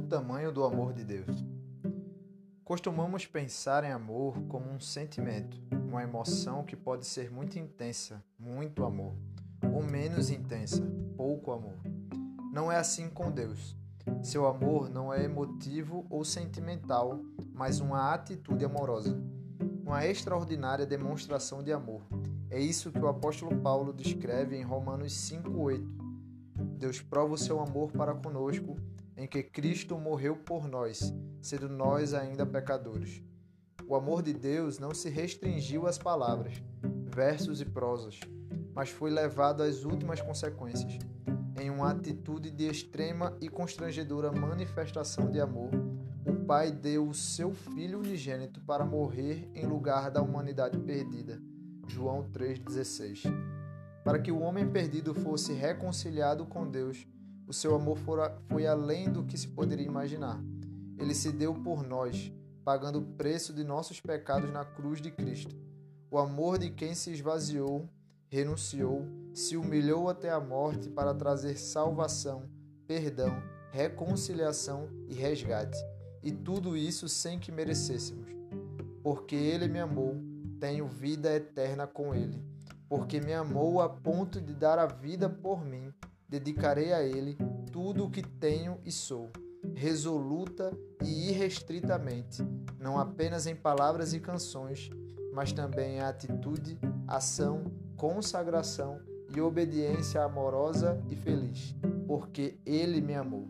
tamanho do amor de Deus. Costumamos pensar em amor como um sentimento, uma emoção que pode ser muito intensa, muito amor, ou menos intensa, pouco amor. Não é assim com Deus. Seu amor não é emotivo ou sentimental, mas uma atitude amorosa, uma extraordinária demonstração de amor. É isso que o apóstolo Paulo descreve em Romanos 5:8. Deus prova o seu amor para conosco em que Cristo morreu por nós, sendo nós ainda pecadores. O amor de Deus não se restringiu às palavras, versos e prosas, mas foi levado às últimas consequências. Em uma atitude de extrema e constrangedora manifestação de amor, o Pai deu o seu Filho unigênito para morrer em lugar da humanidade perdida. João 3,16. Para que o homem perdido fosse reconciliado com Deus o seu amor foi além do que se poderia imaginar. Ele se deu por nós, pagando o preço de nossos pecados na cruz de Cristo. O amor de quem se esvaziou, renunciou, se humilhou até a morte para trazer salvação, perdão, reconciliação e resgate. E tudo isso sem que merecêssemos. Porque ele me amou, tenho vida eterna com ele. Porque me amou a ponto de dar a vida por mim dedicarei a Ele tudo o que tenho e sou, resoluta e irrestritamente, não apenas em palavras e canções, mas também em atitude, ação, consagração e obediência amorosa e feliz, porque Ele me amou.